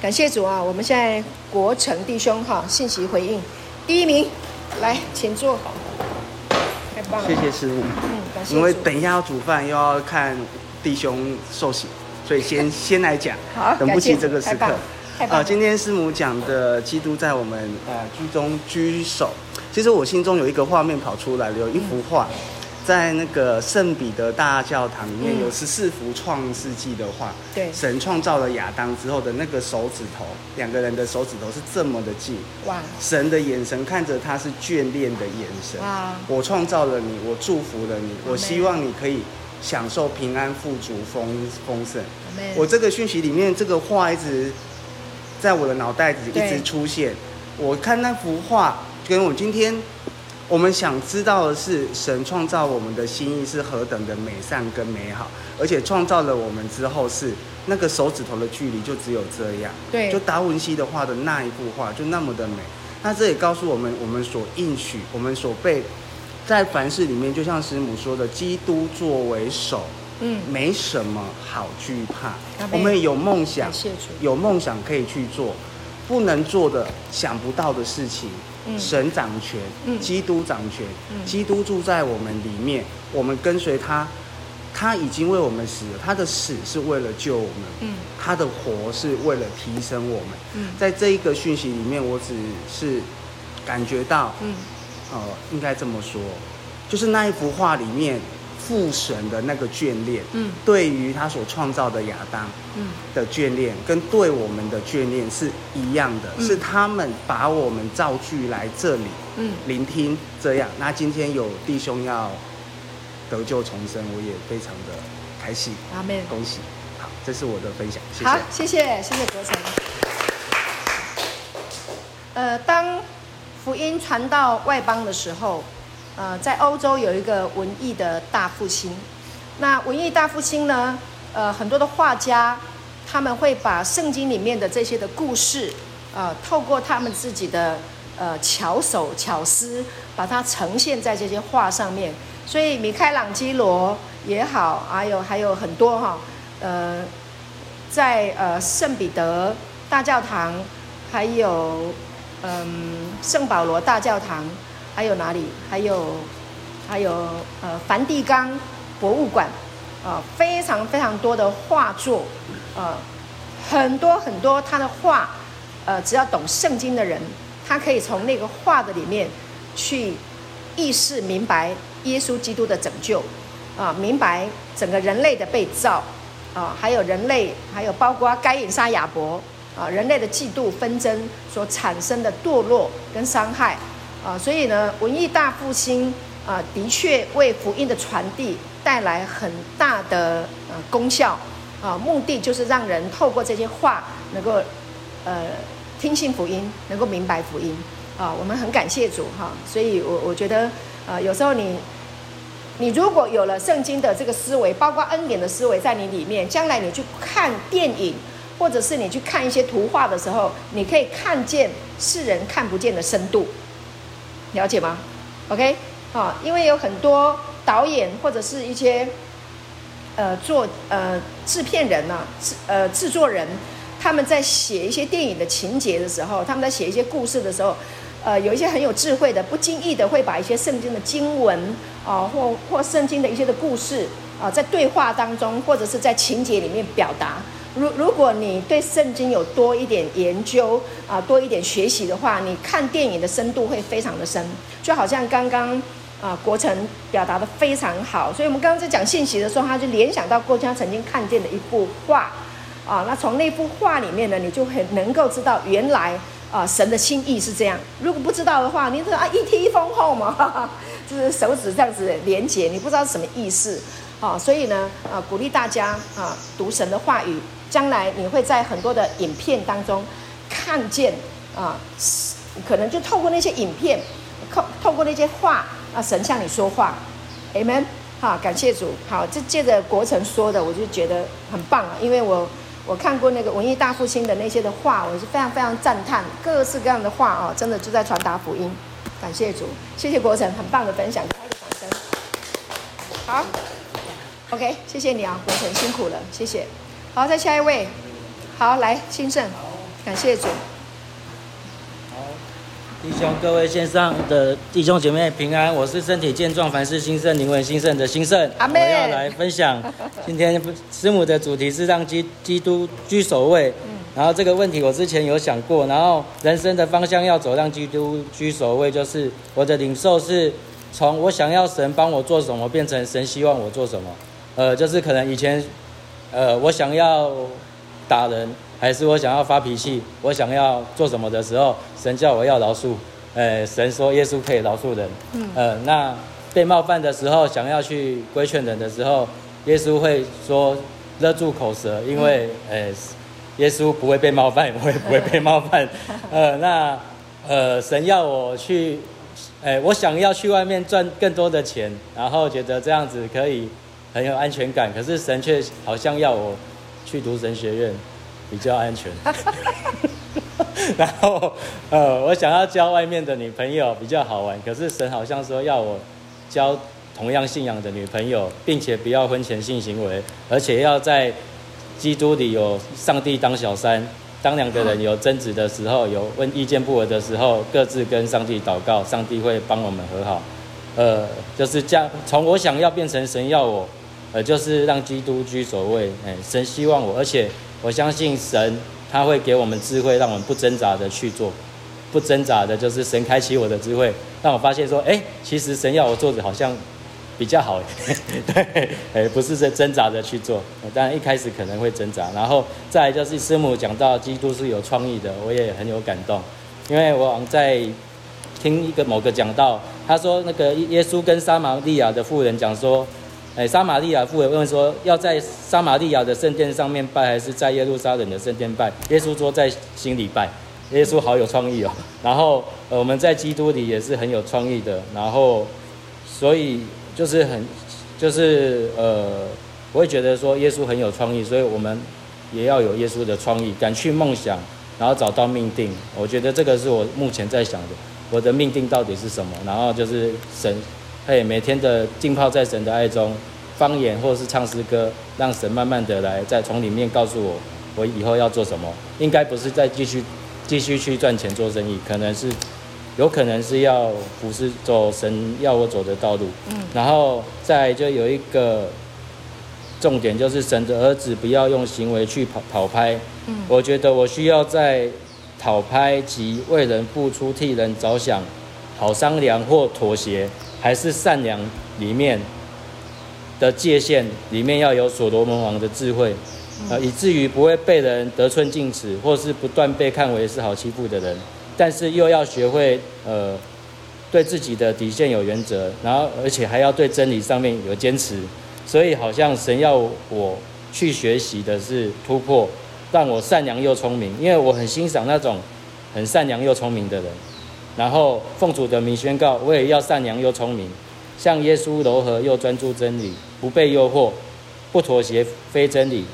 感谢主啊！我们现在国成弟兄哈信息回应第一名，来，请坐。太棒了！谢谢师母。嗯，感谢。因为等一下要煮饭，又要看弟兄受洗，所以先先来讲。好，等不及这个时刻。太棒了。啊，今天师母讲的基督在我们呃居中居首，其实我心中有一个画面跑出来了，有一幅画。嗯在那个圣彼得大教堂里面，有十四幅创世纪的画。对，神创造了亚当之后的那个手指头，两个人的手指头是这么的近。哇！神的眼神看着他是眷恋的眼神。哇！我创造了你，我祝福了你，我希望你可以享受平安、富足、丰丰盛。我这个讯息里面，这个画一直在我的脑袋里一直出现。我看那幅画，跟我今天。我们想知道的是，神创造我们的心意是何等的美善跟美好，而且创造了我们之后是那个手指头的距离就只有这样。对，就达文西的画的那一幅画就那么的美。那这也告诉我们，我们所应许，我们所被在凡事里面，就像师母说的，基督作为首，嗯，没什么好惧怕。我们有梦想，有梦想可以去做，不能做的、想不到的事情。神掌权，嗯，基督掌权，嗯，基督住在我们里面，我们跟随他，他已经为我们死了，他的死是为了救我们，嗯，他的活是为了提升我们，嗯，在这一个讯息里面，我只是感觉到，嗯，呃，应该这么说，就是那一幅画里面。父神的那个眷恋，嗯，对于他所创造的亚当，嗯，的眷恋，跟对我们的眷恋是一样的，嗯，是他们把我们造聚来这里，嗯，聆听这样。那今天有弟兄要得救重生，我也非常的开心，阿门，恭喜。好，这是我的分享，谢谢。好，谢谢，谢谢国成。呃，当福音传到外邦的时候。呃，在欧洲有一个文艺的大复兴。那文艺大复兴呢，呃，很多的画家他们会把圣经里面的这些的故事，呃，透过他们自己的呃巧手巧思，把它呈现在这些画上面。所以米开朗基罗也好，还有还有很多哈，呃，在呃圣彼得大教堂，还有嗯圣保罗大教堂。还有哪里？还有，还有呃，梵蒂冈博物馆，啊、呃，非常非常多的画作，呃，很多很多他的画，呃，只要懂圣经的人，他可以从那个画的里面去意识明白耶稣基督的拯救，啊、明白整个人类的被造，啊、还有人类，还有包括该隐杀亚伯，啊、人类的嫉妒纷争所产生的堕落跟伤害。啊，所以呢，文艺大复兴啊，的确为福音的传递带来很大的呃功效啊，目的就是让人透过这些话能够呃听信福音，能够明白福音啊。我们很感谢主哈，所以我我觉得啊，有时候你你如果有了圣经的这个思维，包括恩典的思维在你里面，将来你去看电影，或者是你去看一些图画的时候，你可以看见世人看不见的深度。了解吗？OK，啊，因为有很多导演或者是一些呃做呃制片人呐、啊，制呃制作人，他们在写一些电影的情节的时候，他们在写一些故事的时候，呃，有一些很有智慧的，不经意的会把一些圣经的经文啊、或或圣经的一些的故事啊、在对话当中或者是在情节里面表达。如如果你对圣经有多一点研究啊，多一点学习的话，你看电影的深度会非常的深，就好像刚刚啊国成表达的非常好，所以我们刚刚在讲信息的时候，他就联想到过去他曾经看见的一幅画啊，那从那幅画里面呢，你就很能够知道原来啊神的心意是这样。如果不知道的话，你说啊一踢一丰厚嘛，哈哈，就是手指这样子连接，你不知道是什么意思啊，所以呢啊鼓励大家啊读神的话语。将来你会在很多的影片当中看见啊，可能就透过那些影片，透透过那些话啊，神向你说话，Amen。好，感谢主。好，这借着国成说的，我就觉得很棒啊，因为我我看过那个文艺大复兴的那些的话，我是非常非常赞叹，各式各样的话啊，真的就在传达福音。感谢主，谢谢国成，很棒的分享，给他一个掌声。好，OK，谢谢你啊，国成辛苦了，谢谢。好，再下一位。好，来，兴盛。感谢主。好，弟兄各位线上的弟兄姐妹平安，我是身体健壮、凡事兴盛、灵魂兴盛的兴盛。阿妹。我要来分享，今天师母的主题是让基基督居首位。然后这个问题我之前有想过，然后人生的方向要走，让基督居首位，就是我的领受是从我想要神帮我做什么，变成神希望我做什么。呃，就是可能以前，呃，我想要打人，还是我想要发脾气，我想要做什么的时候，神叫我要饶恕，呃，神说耶稣可以饶恕人。嗯。呃，那被冒犯的时候，想要去规劝人的时候，耶稣会说勒住口舌，因为，呃。耶稣不会被冒犯，我也不会被冒犯。呃，那呃，神要我去，哎，我想要去外面赚更多的钱，然后觉得这样子可以很有安全感。可是神却好像要我去读神学院比较安全。然后呃，我想要交外面的女朋友比较好玩，可是神好像说要我交同样信仰的女朋友，并且不要婚前性行为，而且要在。基督里有上帝当小三，当两个人有争执的时候，有问意见不合的时候，各自跟上帝祷告，上帝会帮我们和好。呃，就是这样，从我想要变成神要我，呃，就是让基督居首位。哎，神希望我，而且我相信神他会给我们智慧，让我们不挣扎的去做，不挣扎的，就是神开启我的智慧，让我发现说，哎，其实神要我做的好像。比较好，对，哎，不是在挣扎的去做，当然一开始可能会挣扎，然后再来就是师母讲到基督是有创意的，我也很有感动，因为我在听一个某个讲到，他说那个耶稣跟撒玛利亚的妇人讲说，哎，撒玛利亚妇人问说要在撒玛利亚的圣殿上面拜，还是在耶路撒冷的圣殿拜？耶稣说在心里拜，耶稣好有创意哦。然后呃我们在基督里也是很有创意的，然后所以。就是很，就是呃，我会觉得说耶稣很有创意，所以我们也要有耶稣的创意，敢去梦想，然后找到命定。我觉得这个是我目前在想的，我的命定到底是什么？然后就是神，嘿，每天的浸泡在神的爱中，方言或者是唱诗歌，让神慢慢的来再从里面告诉我，我以后要做什么。应该不是再继续继续去赚钱做生意，可能是。有可能是要不是走神要我走的道路，嗯，然后再就有一个重点，就是神的儿子不要用行为去跑讨拍，嗯，我觉得我需要在讨拍及为人付出、替人着想、好商量或妥协，还是善良里面的界限里面要有所罗门王的智慧，呃，以至于不会被人得寸进尺，或是不断被看为是好欺负的人。但是又要学会，呃，对自己的底线有原则，然后而且还要对真理上面有坚持，所以好像神要我去学习的是突破，让我善良又聪明，因为我很欣赏那种很善良又聪明的人。然后奉主的名宣告，我也要善良又聪明，像耶稣柔和又专注真理，不被诱惑，不妥协非真理，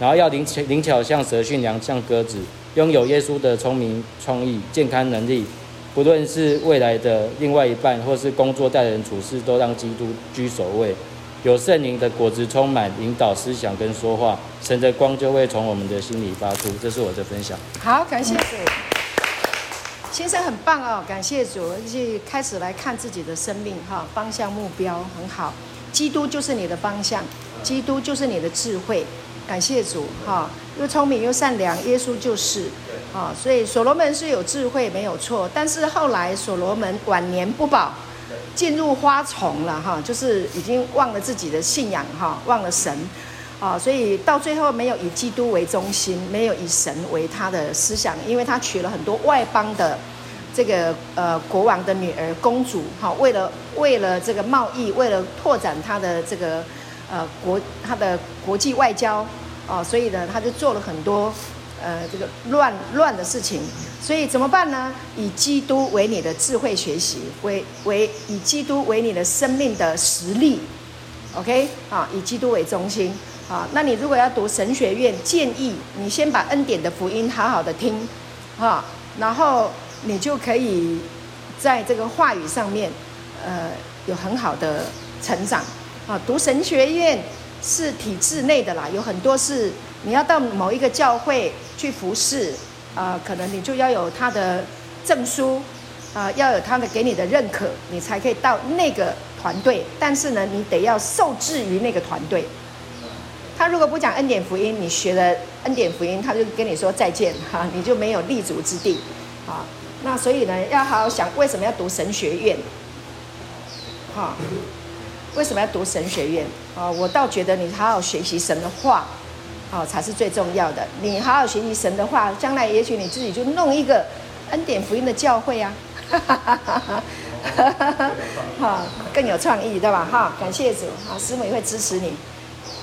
然后要灵巧灵巧像蛇，驯良像鸽子。拥有耶稣的聪明、创意、健康能力，不论是未来的另外一半，或是工作、待人处事，都让基督居首位。有圣灵的果子充满，引导思想跟说话，神的光就会从我们的心里发出。这是我的分享。好，感谢主，先生很棒哦，感谢主，而且开始来看自己的生命哈，方向目标很好。基督就是你的方向，基督就是你的智慧。感谢主哈，又聪明又善良，耶稣就是啊，所以所罗门是有智慧没有错，但是后来所罗门晚年不保，进入花丛了哈，就是已经忘了自己的信仰哈，忘了神啊，所以到最后没有以基督为中心，没有以神为他的思想，因为他娶了很多外邦的这个呃国王的女儿公主哈，为了为了这个贸易，为了拓展他的这个。呃，国他的国际外交，哦、所以呢，他就做了很多，呃，这个乱乱的事情。所以怎么办呢？以基督为你的智慧学习，为为以基督为你的生命的实力，OK 啊，以基督为中心啊。那你如果要读神学院，建议你先把恩典的福音好好的听，啊，然后你就可以在这个话语上面，呃，有很好的成长。啊，读神学院是体制内的啦，有很多是你要到某一个教会去服侍，啊、可能你就要有他的证书，啊、要有他的给你的认可，你才可以到那个团队。但是呢，你得要受制于那个团队。他如果不讲恩典福音，你学了恩典福音，他就跟你说再见哈，你就没有立足之地啊。那所以呢，要好好想为什么要读神学院，哈？为什么要读神学院啊？我倒觉得你好好学习神的话，啊，才是最重要的。你好好学习神的话，将来也许你自己就弄一个恩典福音的教会啊，哈哈哈哈哈，哈，更有创意，对吧？哈，感谢主，啊，师母也会支持你。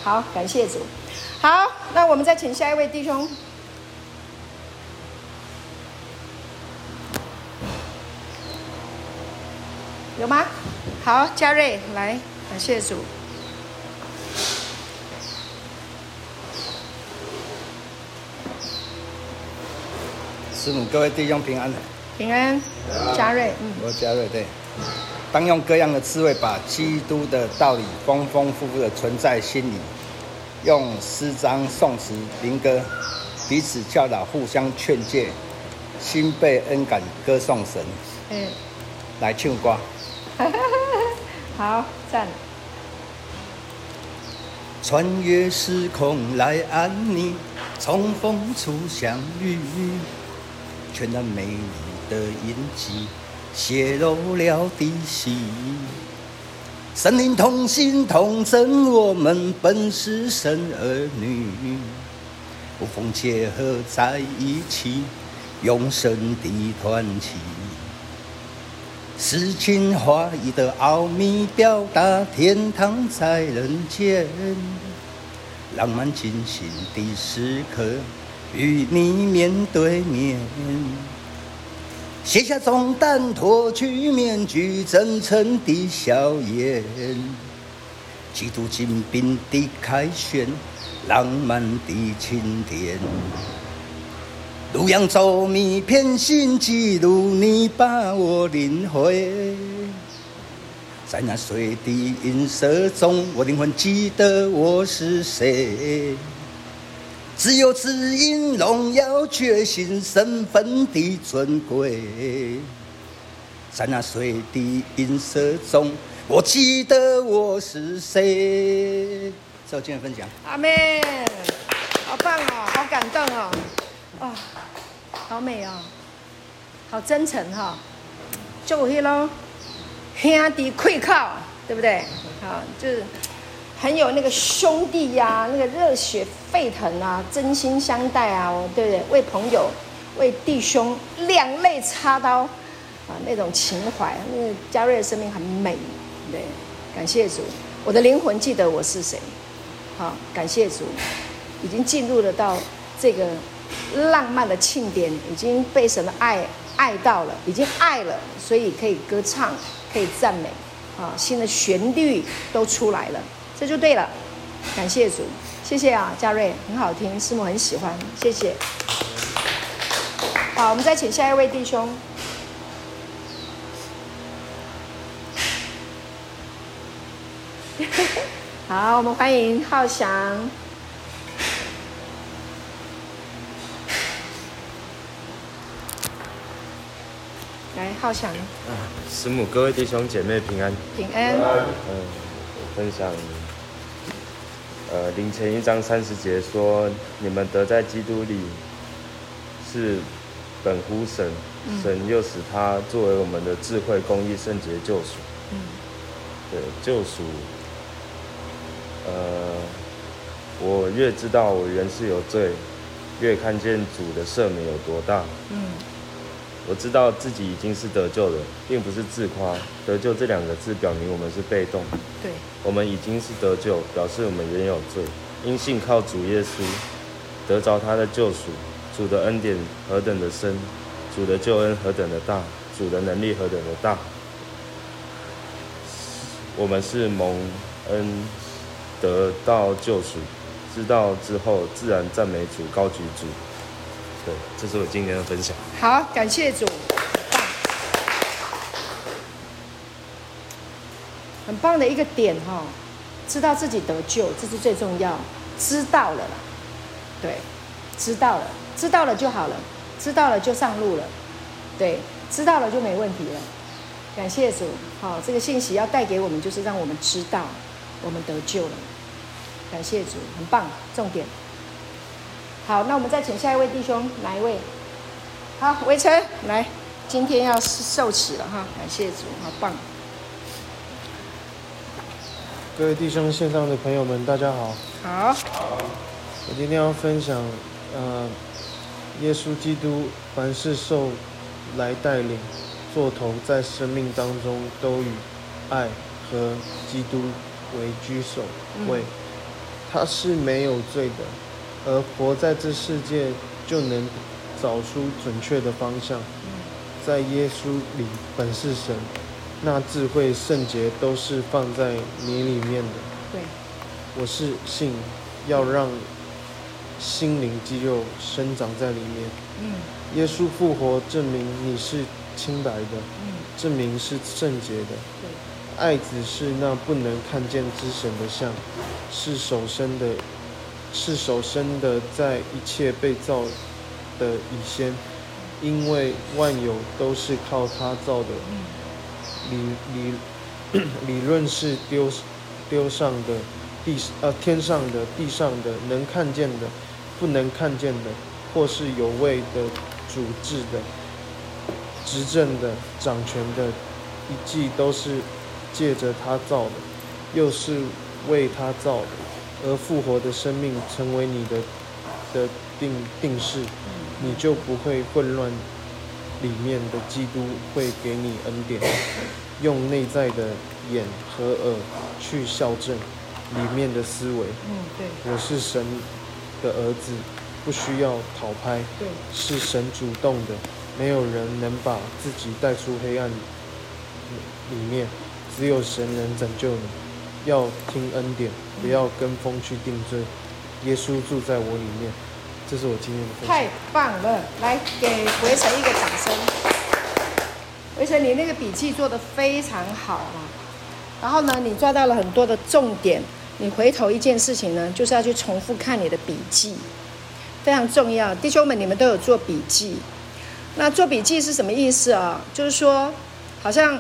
好，感谢主。好，那我们再请下一位弟兄。有吗？好，嘉瑞来，感谢主。师母，各位弟兄平安。平安，嘉瑞，嗯，我嘉瑞对。当用各样的智慧，把基督的道理丰丰富富的存在心里，用诗章、颂词、灵歌彼此教导，互相劝诫，心被恩感，歌颂神。嗯，来唱歌。好赞！穿越时空来安你，重逢处相遇，全然美丽的印记，泄露了底细。神灵同心同证，我们本是神儿女，无缝结合在一起，永生的团契。诗情画意的奥秘，表达天堂在人间，浪漫惊心的时刻，与你面对面，卸下重担，脱去面具，真诚的笑颜，基督精兵的凯旋，浪漫的庆典。路阳走迷，偏心记录你把我领回，在那水滴银色中，我灵魂记得我是谁。只有指引荣耀确信身份的尊贵，在那水滴云色中，我记得我是谁。这我今天分享。阿妹，好棒哦，好感动哦。哦，好美哦，好真诚哈、哦，就迄咯，兄弟愧靠，对不对？好，就是很有那个兄弟呀、那个热血沸腾啊，真心相待啊，对不对？为朋友、为弟兄两肋插刀啊，那种情怀，那个嘉瑞的生命很美，对，感谢主，我的灵魂记得我是谁，好，感谢主，已经进入了到这个。浪漫的庆典已经被神的爱爱到了，已经爱了，所以可以歌唱，可以赞美，啊，新的旋律都出来了，这就对了。感谢主，谢谢啊，嘉瑞，很好听，师母很喜欢，谢谢。好，我们再请下一位弟兄。好，我们欢迎浩翔。来，浩翔。啊，师母，各位弟兄姐妹平安。平安。嗯，我分享，呃，林前一章三十节说：“你们得在基督里，是本乎神，嗯、神又使他作为我们的智慧、公义、圣洁、救赎。”嗯。对，救赎。呃，我越知道我原是有罪，越看见主的赦免有多大。嗯。我知道自己已经是得救了，并不是自夸。得救这两个字表明我们是被动。对，我们已经是得救，表示我们原有罪。因信靠主耶稣，得着他的救赎。主的恩典何等的深，主的救恩何等的大，主的能力何等的大。我们是蒙恩得到救赎，知道之后自然赞美主，高举主。对，这是我今天的分享。好，感谢主，棒，很棒的一个点哈、哦，知道自己得救，这是最重要。知道了啦，对，知道了，知道了就好了。知道了就上路了，对，知道了就没问题了。感谢主，好，这个信息要带给我们，就是让我们知道我们得救了。感谢主，很棒，重点。好，那我们再请下一位弟兄，哪一位？好，伟成来，今天要受洗了哈，感谢主，好棒。各位弟兄线上的朋友们，大家好。好。我今天要分享，呃，耶稣基督凡事受来带领、做头，在生命当中都以爱和基督为居首位。他是没有罪的，而活在这世界就能找出准确的方向。在耶稣里本是神。那智慧圣洁都是放在你里面的。对，我是信，要让心灵肌肉生长在里面。嗯，耶稣复活证明你是清白的。嗯，证明是圣洁的。对，爱子是那不能看见之神的像，是手生的，是手生的，在一切被造的以先，因为万有都是靠他造的。嗯。理理 理论是丢丢上的地呃天上的地上的能看见的不能看见的或是有位的主治的执政的掌权的一切都是借着他造的，又是为他造的，而复活的生命成为你的的定定式，你就不会混乱。里面的基督会给你恩典，用内在的眼和耳去校正里面的思维。嗯，对。我是神的儿子，不需要讨拍。对。是神主动的，没有人能把自己带出黑暗里面，只有神能拯救你。要听恩典，不要跟风去定罪。耶稣住在我里面。这是我今天的分享。太棒了，来给维成一个掌声。维成，你那个笔记做得非常好啊。然后呢，你抓到了很多的重点。你回头一件事情呢，就是要去重复看你的笔记，非常重要。弟兄们，你们都有做笔记。那做笔记是什么意思啊？就是说，好像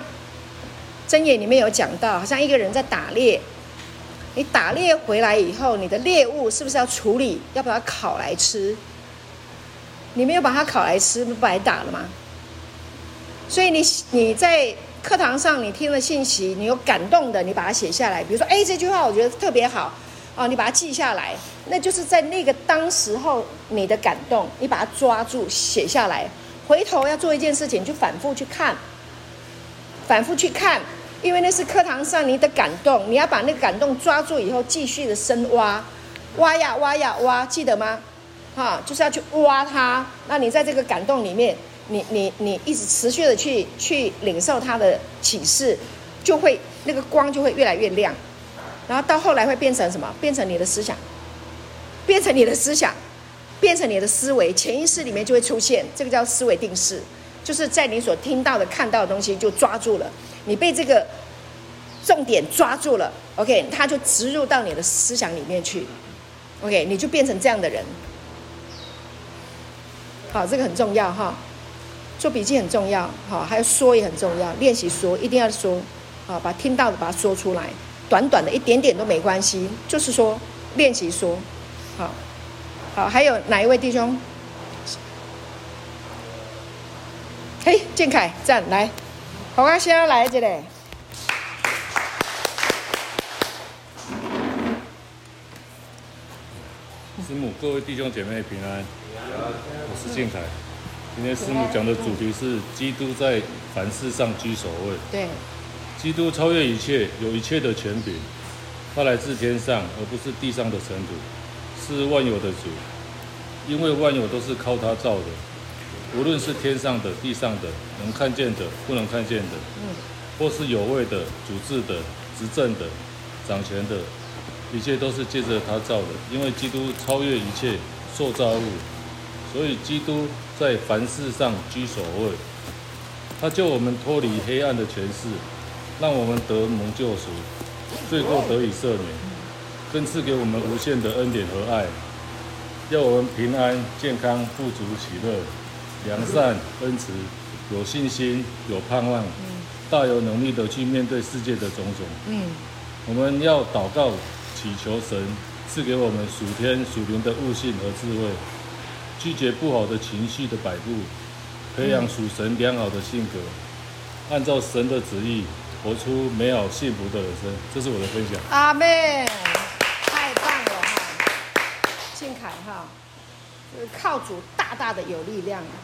箴言里面有讲到，好像一个人在打猎。你打猎回来以后，你的猎物是不是要处理？要把它烤来吃？你没有把它烤来吃，不白打了吗？所以你你在课堂上你听了信息，你有感动的，你把它写下来。比如说，哎，这句话我觉得特别好哦，你把它记下来。那就是在那个当时候你的感动，你把它抓住写下来。回头要做一件事情，就反复去看，反复去看。因为那是课堂上你的感动，你要把那个感动抓住以后，继续的深挖，挖呀挖呀挖，记得吗？哈，就是要去挖它。那你在这个感动里面，你你你一直持续的去去领受它的启示，就会那个光就会越来越亮，然后到后来会变成什么？变成你的思想，变成你的思想，变成你的思维，潜意识里面就会出现，这个叫思维定式，就是在你所听到的、看到的东西就抓住了。你被这个重点抓住了，OK，它就植入到你的思想里面去，OK，你就变成这样的人。好，这个很重要哈，做笔记很重要，好，还有说也很重要，练习说一定要说，好，把听到的把它说出来，短短的一点点都没关系，就是说练习说，好，好，还有哪一位弟兄？嘿，建凯，站来。好啊，先要来这里。师母，各位弟兄姐妹平安。我是建凯。今天师母讲的主题是基督在凡事上居首位。对。基督超越一切，有一切的权柄。他来自天上，而不是地上的尘土，是万有的主。因为万有都是靠他造的。无论是天上的、地上的，能看见的、不能看见的，嗯，或是有位的、主治的、执政的、掌权的，一切都是借着他造的。因为基督超越一切受造物，所以基督在凡事上居首位。他救我们脱离黑暗的权势，让我们得蒙救赎，罪过得以赦免，更赐给我们无限的恩典和爱，要我们平安、健康、富足、喜乐。良善、恩慈、有信心、有盼望，大有能力的去面对世界的种种。嗯，我们要祷告，祈求神赐给我们属天属灵的悟性和智慧，拒绝不好的情绪的摆布，培养属神良好的性格，按照神的旨意活出美好幸福的人生。这是我的分享。阿妹，太棒了哈！庆凯哈，靠主大大的有力量啊，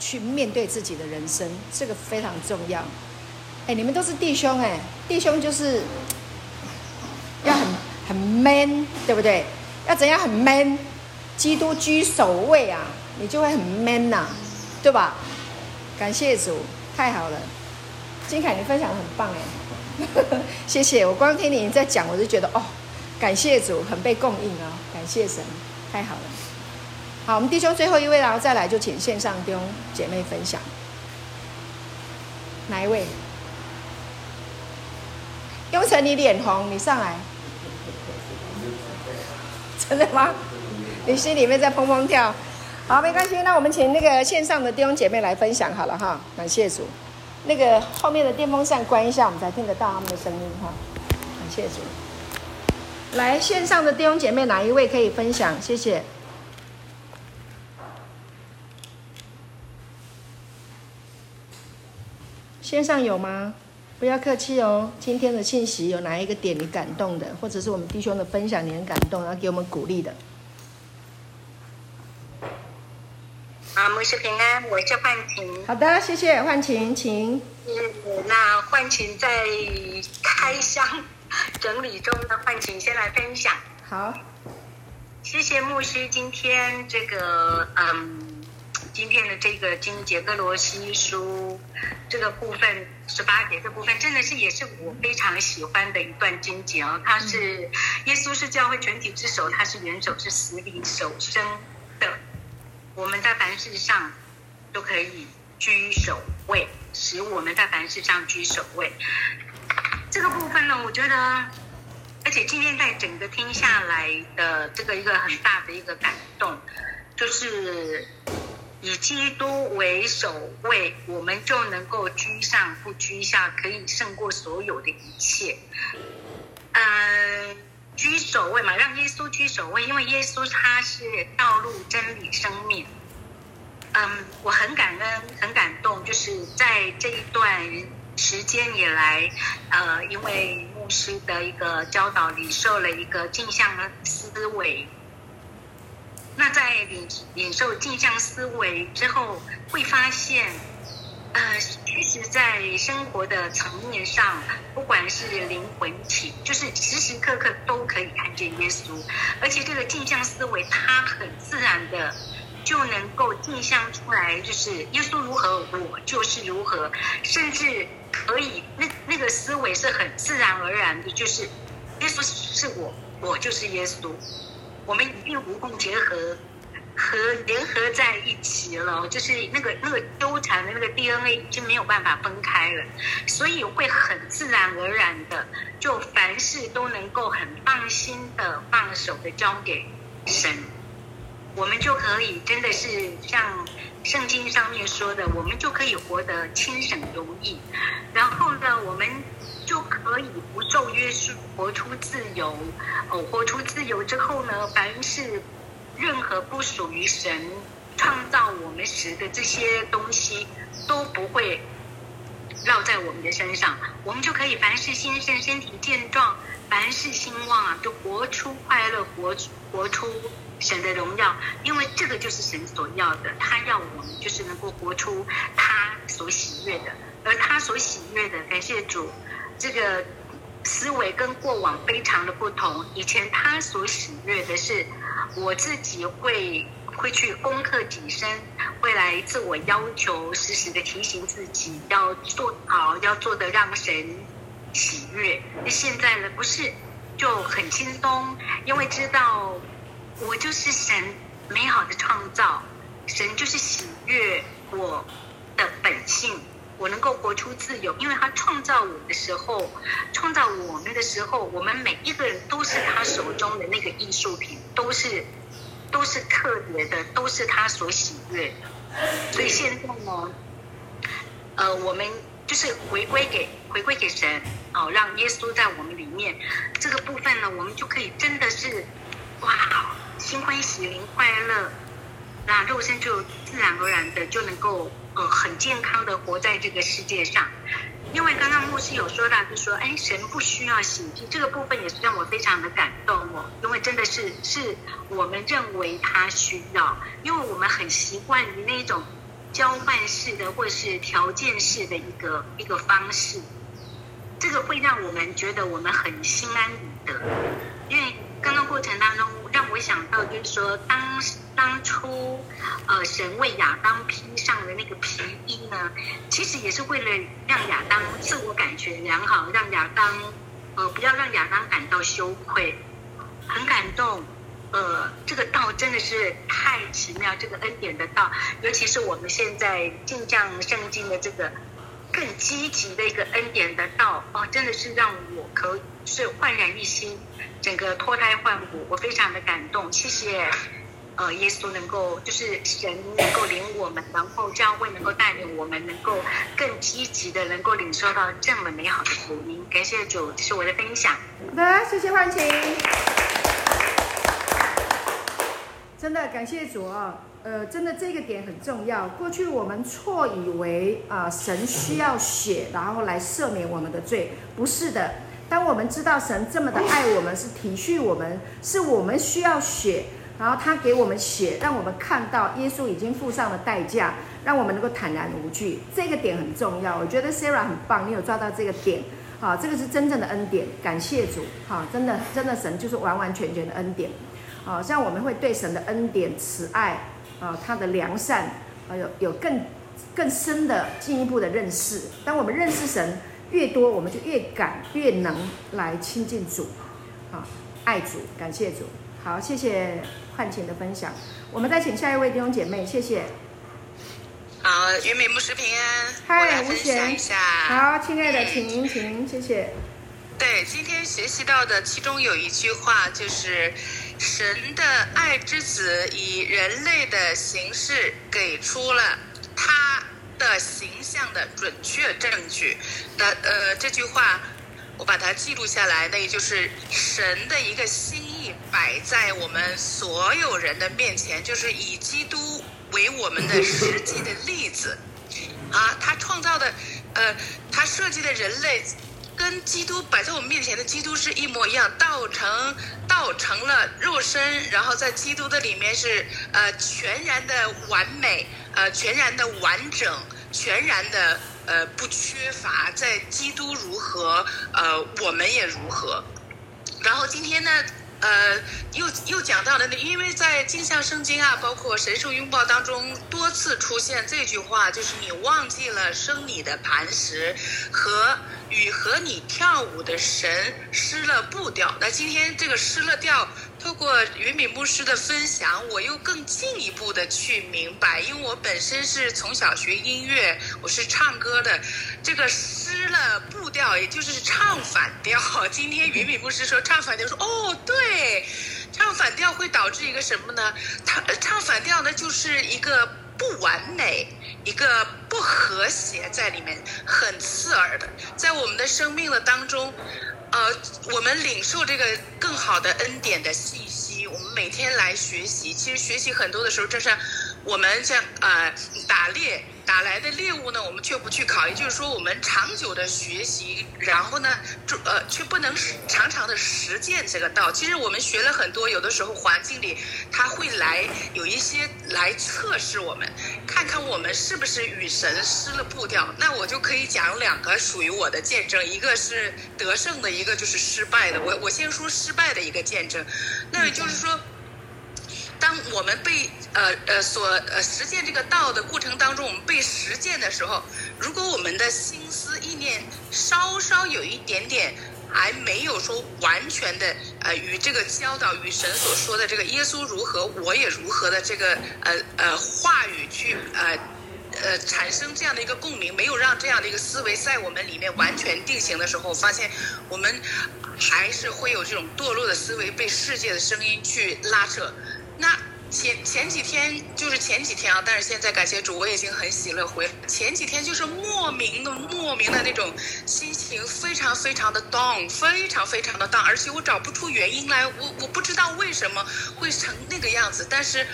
去面对自己的人生，这个非常重要。哎，你们都是弟兄哎，弟兄就是 要很很 man，对不对？要怎样很 man？基督居首位啊，你就会很 man 呐、啊，对吧？感谢主，太好了。金凯，你分享的很棒哎，谢谢。我光听你在讲，我就觉得哦，感谢主，很被供应啊、哦，感谢神，太好了。好，我们弟兄最后一位，然后再来就请线上弟兄姐妹分享。哪一位？雍成，你脸红，你上来。真的吗？你心里面在砰砰跳。好，没关系，那我们请那个线上的弟兄姐妹来分享好了哈。感谢主。那个后面的电风扇关一下，我们才听得到他们的声音哈。感谢主。来，线上的弟兄姐妹，哪一位可以分享？谢谢。线上有吗？不要客气哦。今天的信息有哪一个点你感动的，或者是我们弟兄的分享你很感动，然后给我们鼓励的？啊，牧师平安，我叫幻晴。好的，谢谢幻晴，请。嗯，那幻晴在开箱整理中的幻晴先来分享。好，谢谢牧师今天这个嗯。今天的这个经节歌罗西书这个部分十八节这部分真的是也是我非常喜欢的一段经节哦。他是耶稣是教会全体之首，他是元首，是死里首生的。我们在凡事上都可以居首位，使我们在凡事上居首位。这个部分呢，我觉得，而且今天在整个听下来的这个一个很大的一个感动，就是。以基督为首位，我们就能够居上不居下，可以胜过所有的一切。嗯，居首位嘛，让耶稣居首位，因为耶稣他是道路、真理、生命。嗯，我很感恩、很感动，就是在这一段时间以来，呃，因为牧师的一个教导里，受了一个镜像的思维。那在领领受镜像思维之后，会发现，呃，其实，在生活的层面上，不管是灵魂体，就是时时刻刻都可以看见耶稣，而且这个镜像思维，它很自然的就能够镜像出来，就是耶稣如何，我就是如何，甚至可以，那那个思维是很自然而然的，就是耶稣是我，我就是耶稣。我们已经无缝结合和联合在一起了，就是那个那个纠缠的那个 DNA 已经没有办法分开了，所以会很自然而然的，就凡事都能够很放心的放手的交给神，我们就可以真的是像圣经上面说的，我们就可以活得轻省容易，然后呢，我们。就可以不受约束，活出自由。哦，活出自由之后呢，凡是任何不属于神创造我们时的这些东西，都不会绕在我们的身上。我们就可以凡事兴盛，身体健壮，凡事兴旺啊，就活出快乐，活活出神的荣耀。因为这个就是神所要的，他要我们就是能够活出他所喜悦的，而他所喜悦的，感谢主。这个思维跟过往非常的不同。以前他所喜悦的是，我自己会会去攻克己身，会来自我要求，时时的提醒自己要做好，要做的让神喜悦。那现在呢，不是就很轻松，因为知道我就是神美好的创造，神就是喜悦我的本性。我能够活出自由，因为他创造我的时候，创造我们的时候，我们每一个人都是他手中的那个艺术品，都是，都是特别的，都是他所喜悦的。所以现在呢，呃，我们就是回归给回归给神，哦，让耶稣在我们里面这个部分呢，我们就可以真的是哇，心欢喜灵快乐，那肉身就自然而然的就能够很健康的活在这个世界上。因为刚刚牧师有说到，就说，哎，神不需要洗净，这个部分也是让我非常的感动哦。因为真的是是我们认为他需要，因为我们很习惯于那种交换式的或是条件式的一个一个方式，这个会让我们觉得我们很心安理得，因为。刚刚过程当中，让我想到就是说，当当初，呃，神为亚当披上的那个皮衣呢，其实也是为了让亚当自我感觉良好，让亚当，呃，不要让亚当感到羞愧，很感动。呃，这个道真的是太奇妙，这个恩典的道，尤其是我们现在进讲圣经的这个更积极的一个恩典的道，哦，真的是让我可是焕然一新。整个脱胎换骨，我非常的感动。谢谢，呃，耶稣能够就是神能够领我们，然后教会能够带领我们，能够更积极的能够领受到这么美好的福音。感谢主，这是我的分享。好的，谢谢焕晴。真的感谢主啊，呃，真的这个点很重要。过去我们错以为啊，神需要血，然后来赦免我们的罪，不是的。当我们知道神这么的爱我们，是体恤我们，是我们需要血，然后他给我们血，让我们看到耶稣已经付上了代价，让我们能够坦然无惧。这个点很重要，我觉得 Sarah 很棒，你有抓到这个点，好，这个是真正的恩典，感谢主，好，真的真的神就是完完全全的恩典，好，像我们会对神的恩典、慈爱，啊，他的良善，啊，有有更更深的进一步的认识。当我们认识神。越多，我们就越敢、越能来亲近主，啊，爱主，感谢主。好，谢谢焕晴的分享。我们再请下一位弟兄姐妹，谢谢。好，云美牧师平安。嗨，吴贤。好，亲爱的，请您，请谢谢。对，今天学习到的其中有一句话，就是神的爱之子以人类的形式给出了他。的形象的准确证据，那呃这句话我把它记录下来，那也就是神的一个心意摆在我们所有人的面前，就是以基督为我们的实际的例子，啊，他创造的，呃，他设计的人类跟基督摆在我们面前的基督是一模一样，道成道成了肉身，然后在基督的里面是呃全然的完美。呃，全然的完整，全然的呃不缺乏，在基督如何，呃，我们也如何。然后今天呢，呃，又又讲到了，因为在镜像圣经啊，包括神圣拥抱当中多次出现这句话，就是你忘记了生你的磐石和与和你跳舞的神失了步调。那今天这个失了调。透过云敏牧师的分享，我又更进一步的去明白，因为我本身是从小学音乐，我是唱歌的，这个失了步调，也就是唱反调。今天云敏牧师说唱反调，说哦对，唱反调会导致一个什么呢？他唱反调呢，就是一个不完美，一个不和谐在里面，很刺耳的，在我们的生命的当中。呃，我们领受这个更好的恩典的信息，我们每天来学习。其实学习很多的时候，就像我们像呃打猎。打来的猎物呢，我们却不去考虑，就是说我们长久的学习，然后呢，就呃却不能常常的实践这个道。其实我们学了很多，有的时候环境里他会来有一些来测试我们，看看我们是不是与神失了步调。那我就可以讲两个属于我的见证，一个是得胜的，一个就是失败的。我我先说失败的一个见证，那也就是说。当我们被呃呃所呃实践这个道的过程当中，我们被实践的时候，如果我们的心思意念稍稍有一点点还没有说完全的呃与这个教导与神所说的这个耶稣如何我也如何的这个呃呃话语去呃呃产生这样的一个共鸣，没有让这样的一个思维在我们里面完全定型的时候，发现我们还是会有这种堕落的思维被世界的声音去拉扯。那前前几天就是前几天啊，但是现在感谢主，我已经很喜乐回。前几天就是莫名的莫名的那种心情，非常非常的 down，非常非常的 down，而且我找不出原因来，我我不知道为什么会成那个样子。但是，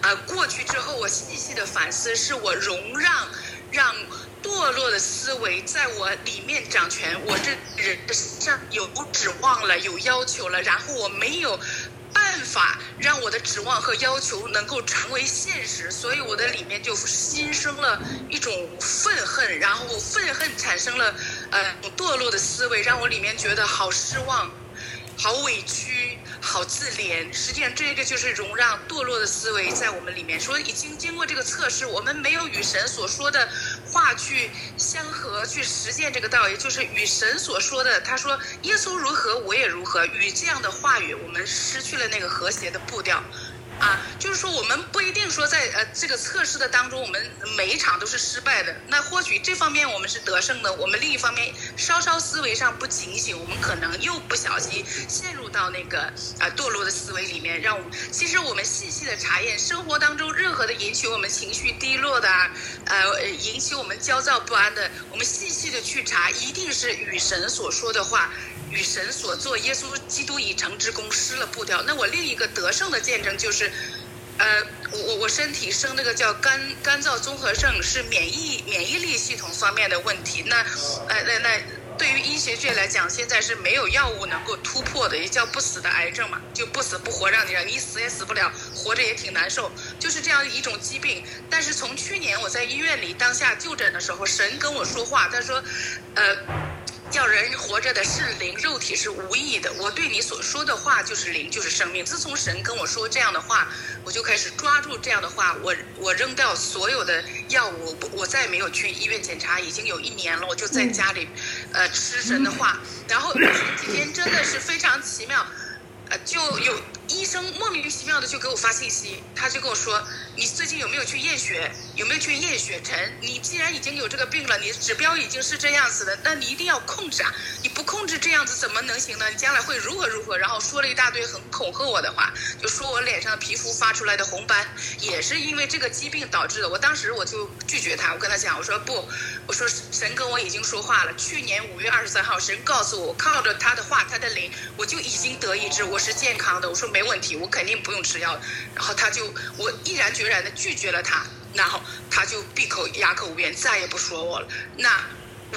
呃，过去之后，我细细的反思，是我容让让堕落的思维在我里面掌权，我这人的身上有指望了，有要求了，然后我没有。办法让我的指望和要求能够成为现实，所以我的里面就心生了一种愤恨，然后愤恨产生了呃堕落的思维，让我里面觉得好失望。好委屈，好自怜。实际上，这个就是容让堕落的思维在我们里面。说已经经过这个测试，我们没有与神所说的话去相合，去实践这个道，也就是与神所说的，他说耶稣如何，我也如何。与这样的话语，我们失去了那个和谐的步调。啊，就是说，我们不一定说在呃这个测试的当中，我们每一场都是失败的。那或许这方面我们是得胜的，我们另一方面稍稍思维上不警醒，我们可能又不小心陷入到那个啊、呃、堕落的思维里面。让我们其实我们细细的查验生活当中任何的引起我们情绪低落的啊，呃引起我们焦躁不安的，我们细细的去查，一定是与神所说的话。与神所做，耶稣基督已成之功失了步调。那我另一个得胜的见证就是，呃，我我我身体生那个叫肝肝燥综合症，是免疫免疫力系统方面的问题。那，呃，那那对于医学界来讲，现在是没有药物能够突破的，也叫不死的癌症嘛，就不死不活，让你让你死也死不了，活着也挺难受，就是这样一种疾病。但是从去年我在医院里当下就诊的时候，神跟我说话，他说，呃。叫人活着的是灵，肉体是无意的。我对你所说的话就是灵，就是生命。自从神跟我说这样的话，我就开始抓住这样的话。我我扔掉所有的药物，我我再也没有去医院检查，已经有一年了。我就在家里，呃，吃神的话。然后 前几天真的是非常奇妙，呃，就有医生莫名其妙的就给我发信息，他就跟我说。你最近有没有去验血？有没有去验血沉？你既然已经有这个病了，你指标已经是这样子的，那你一定要控制啊！你不控制这样子怎么能行呢？你将来会如何如何？然后说了一大堆很恐吓我的话，就说我脸上的皮肤发出来的红斑也是因为这个疾病导致的。我当时我就拒绝他，我跟他讲，我说不，我说神跟我已经说话了。去年五月二十三号，神告诉我，靠着他的话，他的灵，我就已经得医治，我是健康的。我说没问题，我肯定不用吃药。然后他就我毅然决。然的拒绝了他，然后他就闭口哑口无言，再也不说我了。那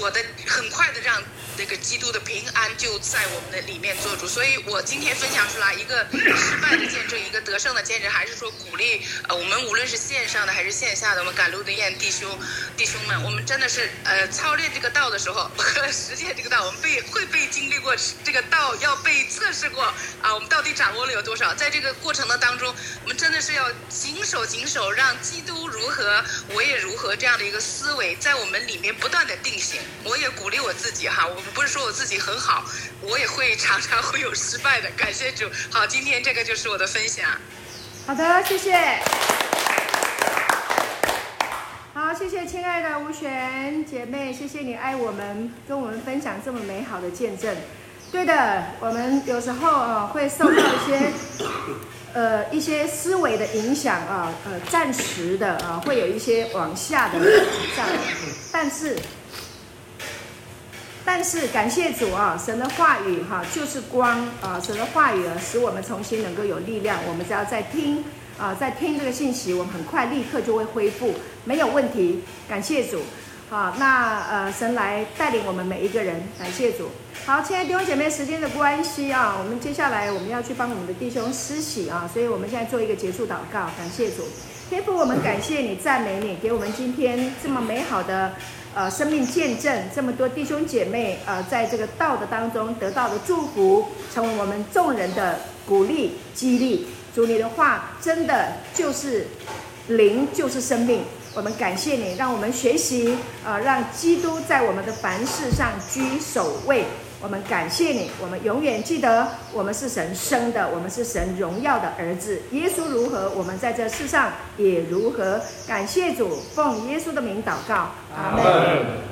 我的很快的让。那个基督的平安就在我们的里面做主，所以我今天分享出来一个失败的见证，一个得胜的见证，还是说鼓励呃我们无论是线上的还是线下的，我们赶路的燕弟兄弟兄们，我们真的是呃操练这个道的时候和实践这个道，我们被会被经历过这个道要被测试过啊，我们到底掌握了有多少？在这个过程的当中，我们真的是要谨守谨守，让基督如何我也如何这样的一个思维在我们里面不断的定型。我也鼓励我自己哈，我们。不是说我自己很好，我也会常常会有失败的。感谢主，好，今天这个就是我的分享。好的，谢谢。好，谢谢亲爱的吴璇姐妹，谢谢你爱我们，跟我们分享这么美好的见证。对的，我们有时候啊会受到一些 呃一些思维的影响啊，呃暂时的啊会有一些往下的这样，但是。但是感谢主啊，神的话语哈就是光啊，神的话语啊使我们重新能够有力量。我们只要在听啊，在听这个信息，我们很快立刻就会恢复，没有问题。感谢主，好，那呃神来带领我们每一个人，感谢主。好，亲爱的弟兄姐妹，时间的关系啊，我们接下来我们要去帮我们的弟兄施洗啊，所以我们现在做一个结束祷告，感谢主。天父，我们感谢你，赞美你，给我们今天这么美好的。呃，生命见证这么多弟兄姐妹，呃，在这个道的当中得到的祝福，成为我们众人的鼓励激励。主你的话真的就是灵，就是生命。我们感谢你，让我们学习，呃，让基督在我们的凡事上居首位。我们感谢你，我们永远记得，我们是神生的，我们是神荣耀的儿子。耶稣如何，我们在这世上也如何。感谢主，奉耶稣的名祷告，阿门。